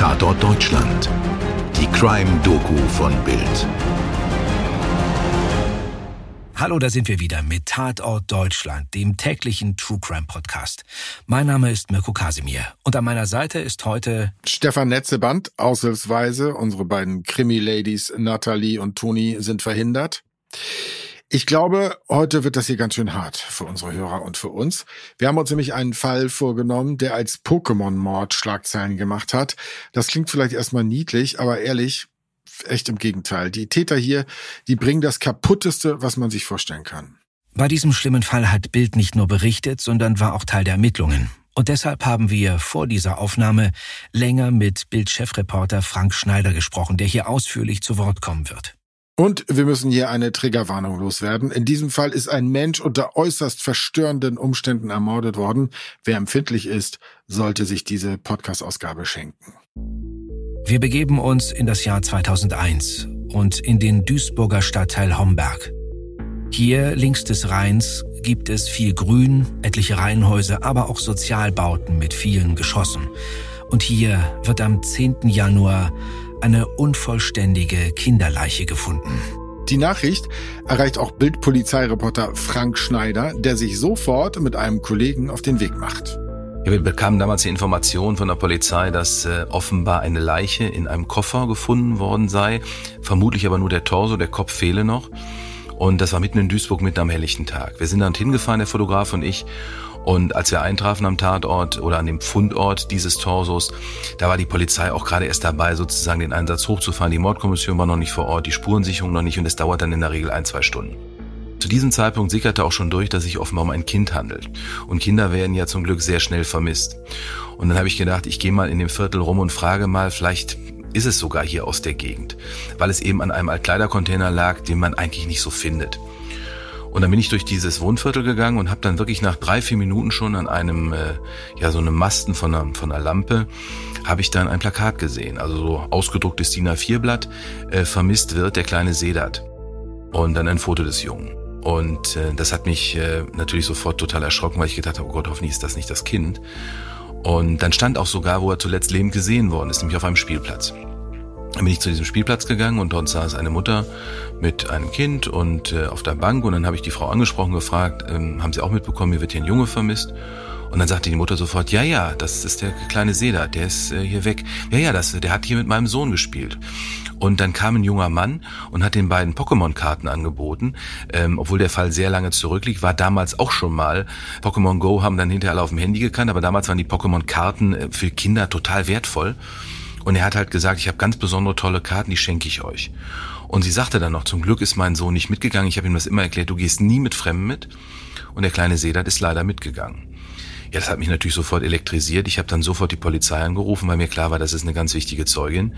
Tatort Deutschland. Die Crime-Doku von Bild. Hallo, da sind wir wieder mit Tatort Deutschland, dem täglichen True Crime Podcast. Mein Name ist Mirko Kasimir und an meiner Seite ist heute Stefan Netzeband, aushilfsweise. Unsere beiden Krimi-Ladies Nathalie und Toni sind verhindert. Ich glaube, heute wird das hier ganz schön hart für unsere Hörer und für uns. Wir haben uns nämlich einen Fall vorgenommen, der als Pokémon-Mord Schlagzeilen gemacht hat. Das klingt vielleicht erstmal niedlich, aber ehrlich, echt im Gegenteil. Die Täter hier, die bringen das kaputteste, was man sich vorstellen kann. Bei diesem schlimmen Fall hat Bild nicht nur berichtet, sondern war auch Teil der Ermittlungen. Und deshalb haben wir vor dieser Aufnahme länger mit Bild-Chefreporter Frank Schneider gesprochen, der hier ausführlich zu Wort kommen wird. Und wir müssen hier eine Triggerwarnung loswerden. In diesem Fall ist ein Mensch unter äußerst verstörenden Umständen ermordet worden. Wer empfindlich ist, sollte sich diese Podcast-Ausgabe schenken. Wir begeben uns in das Jahr 2001 und in den Duisburger Stadtteil Homberg. Hier links des Rheins gibt es viel Grün, etliche Reihenhäuser, aber auch Sozialbauten mit vielen Geschossen. Und hier wird am 10. Januar eine unvollständige Kinderleiche gefunden. Die Nachricht erreicht auch Bildpolizeireporter Frank Schneider, der sich sofort mit einem Kollegen auf den Weg macht. wir bekamen damals die Information von der Polizei, dass äh, offenbar eine Leiche in einem Koffer gefunden worden sei, vermutlich aber nur der Torso, der Kopf fehle noch. Und das war mitten in Duisburg, mitten am helllichten Tag. Wir sind dann hingefahren, der Fotograf und ich, und als wir eintrafen am Tatort oder an dem Fundort dieses Torsos, da war die Polizei auch gerade erst dabei, sozusagen den Einsatz hochzufahren. Die Mordkommission war noch nicht vor Ort, die Spurensicherung noch nicht und es dauert dann in der Regel ein, zwei Stunden. Zu diesem Zeitpunkt sickerte auch schon durch, dass sich offenbar um ein Kind handelt. Und Kinder werden ja zum Glück sehr schnell vermisst. Und dann habe ich gedacht, ich gehe mal in dem Viertel rum und frage mal, vielleicht ist es sogar hier aus der Gegend, weil es eben an einem Altkleidercontainer lag, den man eigentlich nicht so findet. Und dann bin ich durch dieses Wohnviertel gegangen und habe dann wirklich nach drei, vier Minuten schon an einem, äh, ja, so einem Masten von einer, von einer Lampe, habe ich dann ein Plakat gesehen. Also so ausgedrucktes DIN A4-Blatt, äh, vermisst wird der kleine Sedat. Und dann ein Foto des Jungen. Und äh, das hat mich äh, natürlich sofort total erschrocken, weil ich gedacht habe, oh Gott, hoffentlich ist das nicht das Kind. Und dann stand auch sogar, wo er zuletzt lebend gesehen worden ist, nämlich auf einem Spielplatz. Bin ich zu diesem Spielplatz gegangen und dort saß eine Mutter mit einem Kind und äh, auf der Bank und dann habe ich die Frau angesprochen gefragt, ähm, haben Sie auch mitbekommen, mir wird hier ein Junge vermisst? Und dann sagte die Mutter sofort, ja, ja, das ist der kleine Seda, der ist äh, hier weg. Ja, ja, das, der hat hier mit meinem Sohn gespielt. Und dann kam ein junger Mann und hat den beiden Pokémon-Karten angeboten, ähm, obwohl der Fall sehr lange zurückliegt, war damals auch schon mal. Pokémon Go haben dann hinterher alle auf dem Handy gekannt, aber damals waren die Pokémon-Karten äh, für Kinder total wertvoll. Und er hat halt gesagt, ich habe ganz besondere tolle Karten, die schenke ich euch. Und sie sagte dann noch, zum Glück ist mein Sohn nicht mitgegangen. Ich habe ihm das immer erklärt, du gehst nie mit Fremden mit. Und der kleine Sedat ist leider mitgegangen. Ja, das hat mich natürlich sofort elektrisiert. Ich habe dann sofort die Polizei angerufen, weil mir klar war, das ist eine ganz wichtige Zeugin.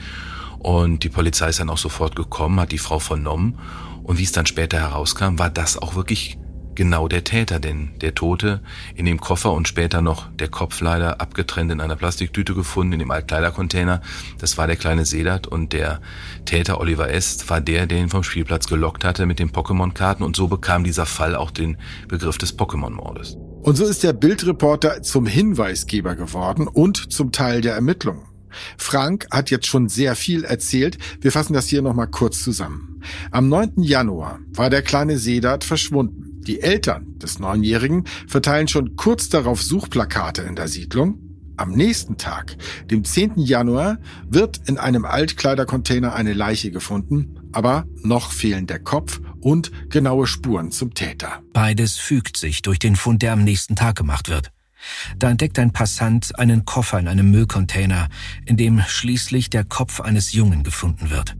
Und die Polizei ist dann auch sofort gekommen, hat die Frau vernommen. Und wie es dann später herauskam, war das auch wirklich genau der Täter, denn der Tote in dem Koffer und später noch der Kopf leider abgetrennt in einer Plastiktüte gefunden, in dem Altkleidercontainer, das war der kleine Sedat und der Täter Oliver Est war der, der ihn vom Spielplatz gelockt hatte mit den Pokémon-Karten und so bekam dieser Fall auch den Begriff des Pokémon-Mordes. Und so ist der Bildreporter zum Hinweisgeber geworden und zum Teil der Ermittlungen. Frank hat jetzt schon sehr viel erzählt. Wir fassen das hier nochmal kurz zusammen. Am 9. Januar war der kleine Sedat verschwunden. Die Eltern des Neunjährigen verteilen schon kurz darauf Suchplakate in der Siedlung. Am nächsten Tag, dem 10. Januar, wird in einem Altkleidercontainer eine Leiche gefunden, aber noch fehlen der Kopf und genaue Spuren zum Täter. Beides fügt sich durch den Fund, der am nächsten Tag gemacht wird. Da entdeckt ein Passant einen Koffer in einem Müllcontainer, in dem schließlich der Kopf eines Jungen gefunden wird.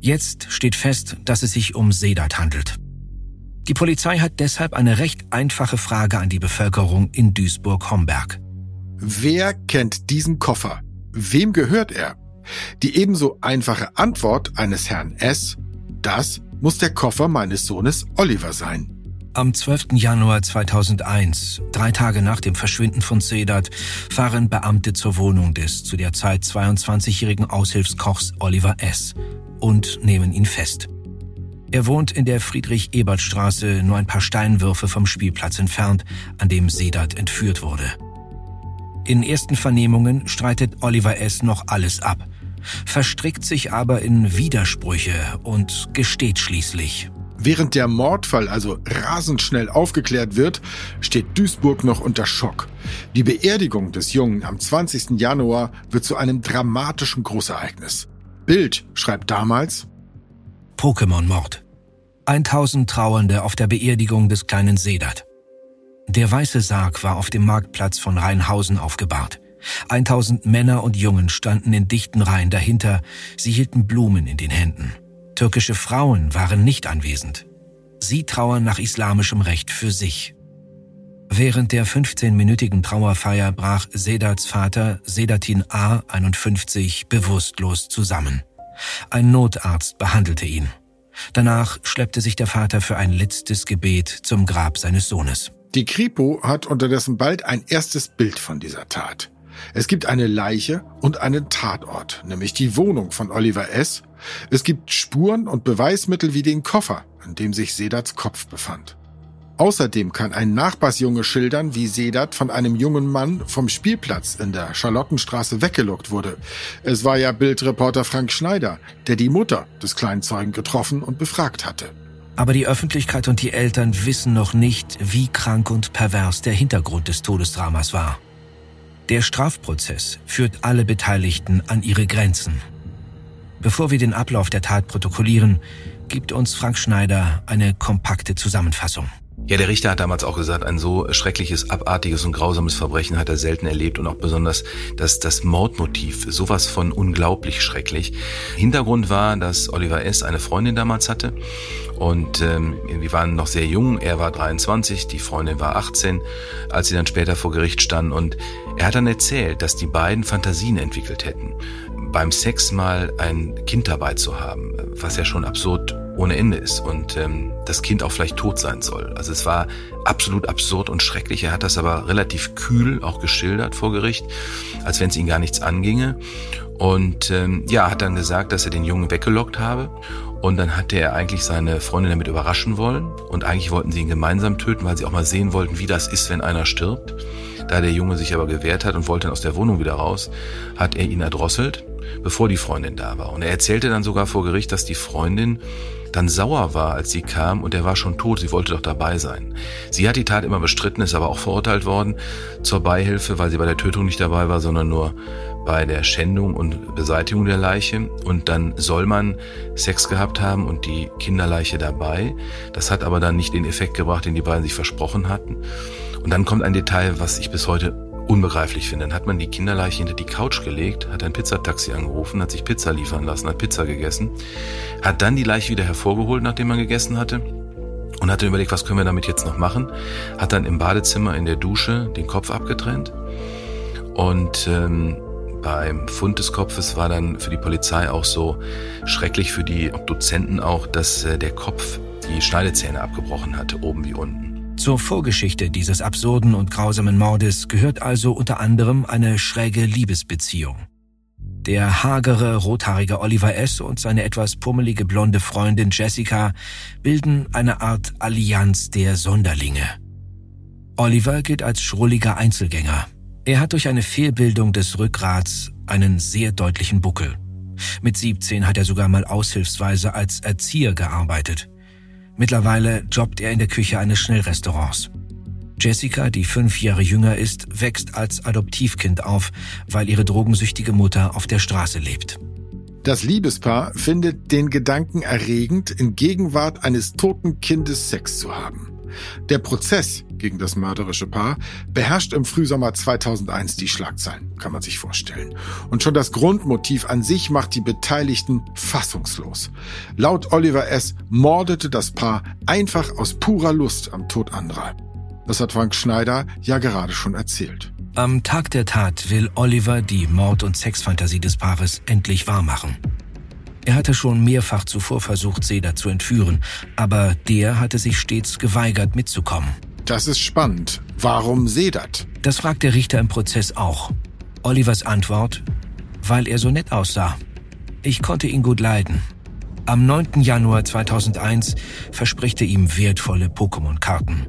Jetzt steht fest, dass es sich um Sedat handelt. Die Polizei hat deshalb eine recht einfache Frage an die Bevölkerung in Duisburg-Homberg. Wer kennt diesen Koffer? Wem gehört er? Die ebenso einfache Antwort eines Herrn S. Das muss der Koffer meines Sohnes Oliver sein. Am 12. Januar 2001, drei Tage nach dem Verschwinden von Sedat, fahren Beamte zur Wohnung des zu der Zeit 22-jährigen Aushilfskochs Oliver S. und nehmen ihn fest. Er wohnt in der Friedrich-Ebert-Straße, nur ein paar Steinwürfe vom Spielplatz entfernt, an dem Sedat entführt wurde. In ersten Vernehmungen streitet Oliver S. noch alles ab, verstrickt sich aber in Widersprüche und gesteht schließlich. Während der Mordfall also rasend schnell aufgeklärt wird, steht Duisburg noch unter Schock. Die Beerdigung des Jungen am 20. Januar wird zu einem dramatischen Großereignis. Bild schreibt damals Pokémon-Mord. 1000 Trauernde auf der Beerdigung des kleinen Sedat. Der weiße Sarg war auf dem Marktplatz von Rheinhausen aufgebahrt. 1000 Männer und Jungen standen in dichten Reihen dahinter, sie hielten Blumen in den Händen. Türkische Frauen waren nicht anwesend. Sie trauern nach islamischem Recht für sich. Während der 15-minütigen Trauerfeier brach Sedats Vater Sedatin A. 51 bewusstlos zusammen. Ein Notarzt behandelte ihn. Danach schleppte sich der Vater für ein letztes Gebet zum Grab seines Sohnes. Die Kripo hat unterdessen bald ein erstes Bild von dieser Tat. Es gibt eine Leiche und einen Tatort, nämlich die Wohnung von Oliver S. Es gibt Spuren und Beweismittel wie den Koffer, in dem sich Sedats Kopf befand. Außerdem kann ein Nachbarsjunge schildern, wie Sedat von einem jungen Mann vom Spielplatz in der Charlottenstraße weggelockt wurde. Es war ja Bildreporter Frank Schneider, der die Mutter des kleinen Zeugen getroffen und befragt hatte. Aber die Öffentlichkeit und die Eltern wissen noch nicht, wie krank und pervers der Hintergrund des Todesdramas war. Der Strafprozess führt alle Beteiligten an ihre Grenzen. Bevor wir den Ablauf der Tat protokollieren, gibt uns Frank Schneider eine kompakte Zusammenfassung. Ja, der Richter hat damals auch gesagt, ein so schreckliches, abartiges und grausames Verbrechen hat er selten erlebt und auch besonders das, das Mordmotiv, sowas von unglaublich schrecklich. Hintergrund war, dass Oliver S. eine Freundin damals hatte und ähm, die waren noch sehr jung, er war 23, die Freundin war 18, als sie dann später vor Gericht standen und er hat dann erzählt, dass die beiden Fantasien entwickelt hätten, beim Sex mal ein Kind dabei zu haben, was ja schon absurd ohne Ende ist und ähm, das Kind auch vielleicht tot sein soll. Also es war absolut absurd und schrecklich. Er hat das aber relativ kühl auch geschildert vor Gericht, als wenn es ihn gar nichts anginge. Und ähm, ja, hat dann gesagt, dass er den Jungen weggelockt habe. Und dann hatte er eigentlich seine Freundin damit überraschen wollen. Und eigentlich wollten sie ihn gemeinsam töten, weil sie auch mal sehen wollten, wie das ist, wenn einer stirbt. Da der Junge sich aber gewehrt hat und wollte dann aus der Wohnung wieder raus, hat er ihn erdrosselt, bevor die Freundin da war. Und er erzählte dann sogar vor Gericht, dass die Freundin dann sauer war, als sie kam und er war schon tot, sie wollte doch dabei sein. Sie hat die Tat immer bestritten, ist aber auch verurteilt worden zur Beihilfe, weil sie bei der Tötung nicht dabei war, sondern nur bei der Schändung und Beseitigung der Leiche. Und dann soll man Sex gehabt haben und die Kinderleiche dabei. Das hat aber dann nicht den Effekt gebracht, den die beiden sich versprochen hatten. Und dann kommt ein Detail, was ich bis heute unbegreiflich finde. Dann hat man die Kinderleiche hinter die Couch gelegt, hat ein Pizzataxi angerufen, hat sich Pizza liefern lassen, hat Pizza gegessen, hat dann die Leiche wieder hervorgeholt, nachdem man gegessen hatte und hat dann überlegt, was können wir damit jetzt noch machen, hat dann im Badezimmer in der Dusche den Kopf abgetrennt und ähm, beim Fund des Kopfes war dann für die Polizei auch so schrecklich für die Dozenten auch, dass äh, der Kopf die Schneidezähne abgebrochen hatte, oben wie unten. Zur Vorgeschichte dieses absurden und grausamen Mordes gehört also unter anderem eine schräge Liebesbeziehung. Der hagere, rothaarige Oliver S. und seine etwas pummelige blonde Freundin Jessica bilden eine Art Allianz der Sonderlinge. Oliver gilt als schrulliger Einzelgänger. Er hat durch eine Fehlbildung des Rückgrats einen sehr deutlichen Buckel. Mit 17 hat er sogar mal aushilfsweise als Erzieher gearbeitet. Mittlerweile jobbt er in der Küche eines Schnellrestaurants. Jessica, die fünf Jahre jünger ist, wächst als Adoptivkind auf, weil ihre drogensüchtige Mutter auf der Straße lebt. Das Liebespaar findet den Gedanken erregend, in Gegenwart eines toten Kindes Sex zu haben. Der Prozess gegen das mörderische Paar beherrscht im Frühsommer 2001 die Schlagzeilen, kann man sich vorstellen. Und schon das Grundmotiv an sich macht die Beteiligten fassungslos. Laut Oliver S. mordete das Paar einfach aus purer Lust am Tod anderer. Das hat Frank Schneider ja gerade schon erzählt. Am Tag der Tat will Oliver die Mord- und Sexfantasie des Paares endlich wahrmachen. Er hatte schon mehrfach zuvor versucht, Seda zu entführen, aber der hatte sich stets geweigert mitzukommen. Das ist spannend. Warum Sedat? Das fragt der Richter im Prozess auch. Olivers Antwort, weil er so nett aussah. Ich konnte ihn gut leiden. Am 9. Januar 2001 verspricht er ihm wertvolle Pokémon-Karten.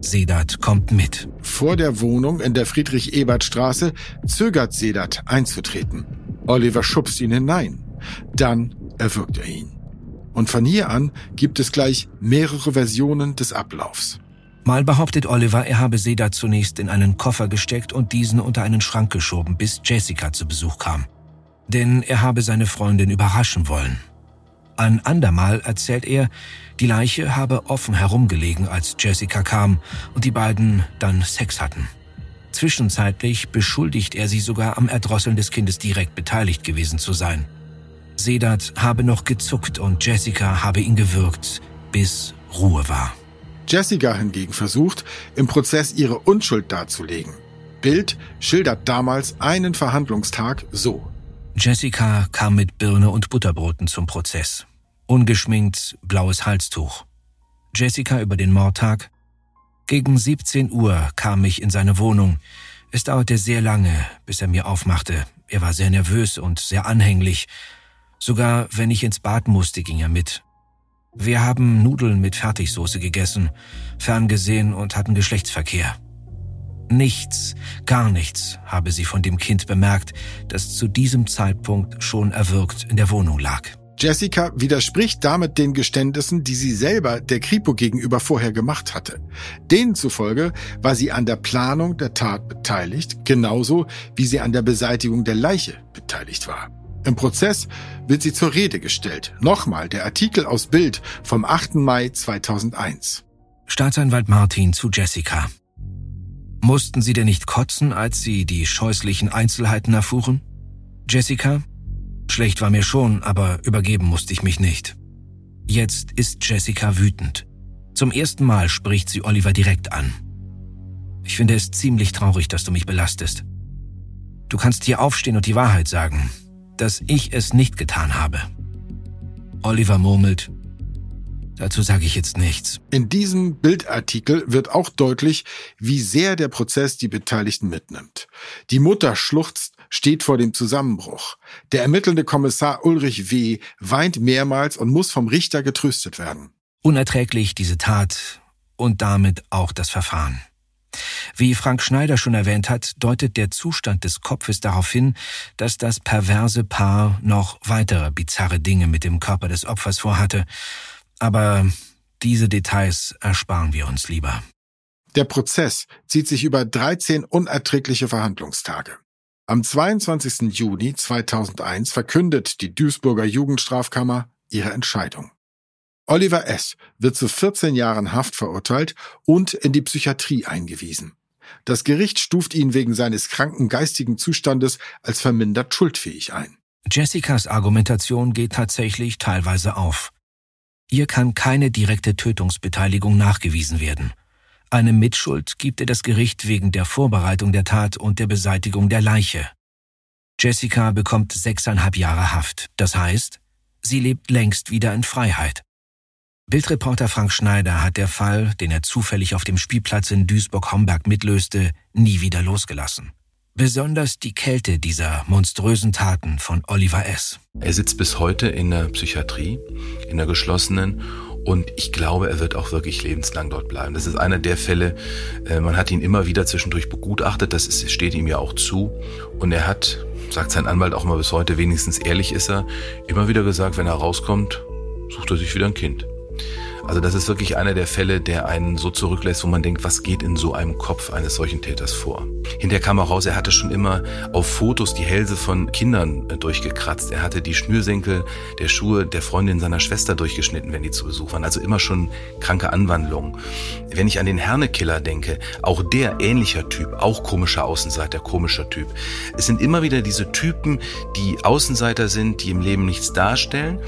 Sedat kommt mit. Vor der Wohnung in der Friedrich-Ebert-Straße zögert Sedat einzutreten. Oliver schubst ihn hinein. Dann erwürgt er ihn. Und von hier an gibt es gleich mehrere Versionen des Ablaufs. Mal behauptet Oliver, er habe Sedat zunächst in einen Koffer gesteckt und diesen unter einen Schrank geschoben, bis Jessica zu Besuch kam. Denn er habe seine Freundin überraschen wollen. Ein andermal erzählt er, die Leiche habe offen herumgelegen, als Jessica kam und die beiden dann Sex hatten. Zwischenzeitlich beschuldigt er sie sogar am Erdrosseln des Kindes direkt beteiligt gewesen zu sein. Sedat habe noch gezuckt und Jessica habe ihn gewürgt, bis Ruhe war. Jessica hingegen versucht, im Prozess ihre Unschuld darzulegen. Bild schildert damals einen Verhandlungstag so. Jessica kam mit Birne und Butterbroten zum Prozess. Ungeschminkt, blaues Halstuch. Jessica über den Mordtag. Gegen 17 Uhr kam ich in seine Wohnung. Es dauerte sehr lange, bis er mir aufmachte. Er war sehr nervös und sehr anhänglich. Sogar wenn ich ins Bad musste, ging er mit. Wir haben Nudeln mit Fertigsoße gegessen, ferngesehen und hatten Geschlechtsverkehr. Nichts, gar nichts habe sie von dem Kind bemerkt, das zu diesem Zeitpunkt schon erwürgt in der Wohnung lag. Jessica widerspricht damit den Geständnissen, die sie selber der Kripo gegenüber vorher gemacht hatte. Denen zufolge war sie an der Planung der Tat beteiligt, genauso wie sie an der Beseitigung der Leiche beteiligt war. Im Prozess wird sie zur Rede gestellt. Nochmal der Artikel aus Bild vom 8. Mai 2001. Staatsanwalt Martin zu Jessica. Mussten Sie denn nicht kotzen, als Sie die scheußlichen Einzelheiten erfuhren? Jessica? Schlecht war mir schon, aber übergeben musste ich mich nicht. Jetzt ist Jessica wütend. Zum ersten Mal spricht sie Oliver direkt an. Ich finde es ziemlich traurig, dass du mich belastest. Du kannst hier aufstehen und die Wahrheit sagen, dass ich es nicht getan habe. Oliver murmelt, Dazu sage ich jetzt nichts. In diesem Bildartikel wird auch deutlich, wie sehr der Prozess die Beteiligten mitnimmt. Die Mutter schluchzt, steht vor dem Zusammenbruch. Der ermittelnde Kommissar Ulrich W. weint mehrmals und muss vom Richter getröstet werden. Unerträglich diese Tat und damit auch das Verfahren. Wie Frank Schneider schon erwähnt hat, deutet der Zustand des Kopfes darauf hin, dass das perverse Paar noch weitere bizarre Dinge mit dem Körper des Opfers vorhatte aber diese Details ersparen wir uns lieber. Der Prozess zieht sich über 13 unerträgliche Verhandlungstage. Am 22. Juni 2001 verkündet die Duisburger Jugendstrafkammer ihre Entscheidung. Oliver S. wird zu 14 Jahren Haft verurteilt und in die Psychiatrie eingewiesen. Das Gericht stuft ihn wegen seines kranken geistigen Zustandes als vermindert schuldfähig ein. Jessicas Argumentation geht tatsächlich teilweise auf. Ihr kann keine direkte Tötungsbeteiligung nachgewiesen werden. Eine Mitschuld gibt ihr das Gericht wegen der Vorbereitung der Tat und der Beseitigung der Leiche. Jessica bekommt sechseinhalb Jahre Haft. Das heißt, sie lebt längst wieder in Freiheit. Bildreporter Frank Schneider hat der Fall, den er zufällig auf dem Spielplatz in Duisburg-Homberg mitlöste, nie wieder losgelassen. Besonders die Kälte dieser monströsen Taten von Oliver S. Er sitzt bis heute in der Psychiatrie, in der geschlossenen und ich glaube, er wird auch wirklich lebenslang dort bleiben. Das ist einer der Fälle, äh, man hat ihn immer wieder zwischendurch begutachtet, das steht ihm ja auch zu. Und er hat, sagt sein Anwalt auch mal bis heute, wenigstens ehrlich ist er, immer wieder gesagt, wenn er rauskommt, sucht er sich wieder ein Kind. Also das ist wirklich einer der Fälle, der einen so zurücklässt, wo man denkt, was geht in so einem Kopf eines solchen Täters vor. Hinterher kam auch raus, er hatte schon immer auf Fotos die Hälse von Kindern äh, durchgekratzt. Er hatte die Schnürsenkel der Schuhe der Freundin seiner Schwester durchgeschnitten, wenn die zu Besuch waren. Also immer schon kranke Anwandlungen. Wenn ich an den Hernekiller denke, auch der ähnlicher Typ, auch komischer Außenseiter, komischer Typ. Es sind immer wieder diese Typen, die Außenseiter sind, die im Leben nichts darstellen.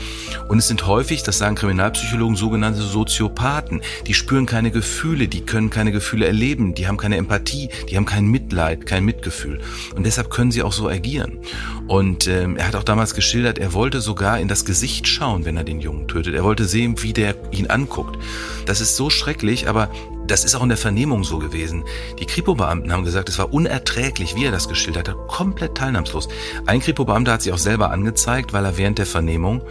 Und es sind häufig, das sagen Kriminalpsychologen, sogenannte Soziopathen. Die spüren keine Gefühle, die können keine Gefühle erleben, die haben keine Empathie, die haben kein Mitleid, kein Mitgefühl. Und deshalb können sie auch so agieren. Und ähm, er hat auch damals geschildert, er wollte sogar in das Gesicht schauen, wenn er den Jungen tötet. Er wollte sehen, wie der ihn anguckt. Das ist so schrecklich, aber das ist auch in der Vernehmung so gewesen. Die Kripo-Beamten haben gesagt, es war unerträglich, wie er das geschildert hat, komplett teilnahmslos. Ein Kripo-Beamter hat sich auch selber angezeigt, weil er während der Vernehmung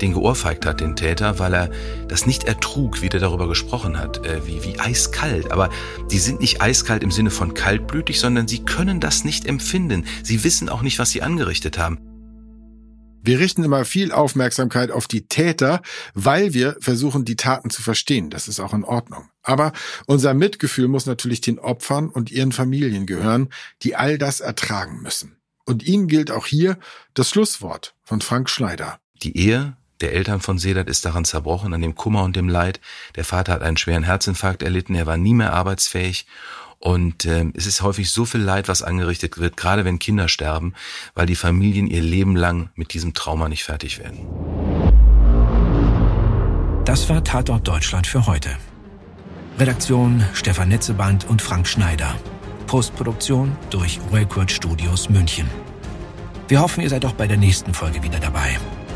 den geohrfeigt hat, den Täter, weil er das nicht ertrug, wie der darüber gesprochen hat, äh, wie, wie eiskalt. Aber die sind nicht eiskalt im Sinne von kaltblütig, sondern sie können das nicht empfinden. Sie wissen auch nicht, was sie angerichtet haben. Wir richten immer viel Aufmerksamkeit auf die Täter, weil wir versuchen, die Taten zu verstehen. Das ist auch in Ordnung. Aber unser Mitgefühl muss natürlich den Opfern und ihren Familien gehören, die all das ertragen müssen. Und ihnen gilt auch hier das Schlusswort von Frank Schneider. Die Ehe der Eltern von Sedat ist daran zerbrochen, an dem Kummer und dem Leid. Der Vater hat einen schweren Herzinfarkt erlitten, er war nie mehr arbeitsfähig und äh, es ist häufig so viel Leid, was angerichtet wird, gerade wenn Kinder sterben, weil die Familien ihr Leben lang mit diesem Trauma nicht fertig werden. Das war Tatort Deutschland für heute. Redaktion Stefan Netzeband und Frank Schneider. Postproduktion durch Record Studios München. Wir hoffen, ihr seid auch bei der nächsten Folge wieder dabei.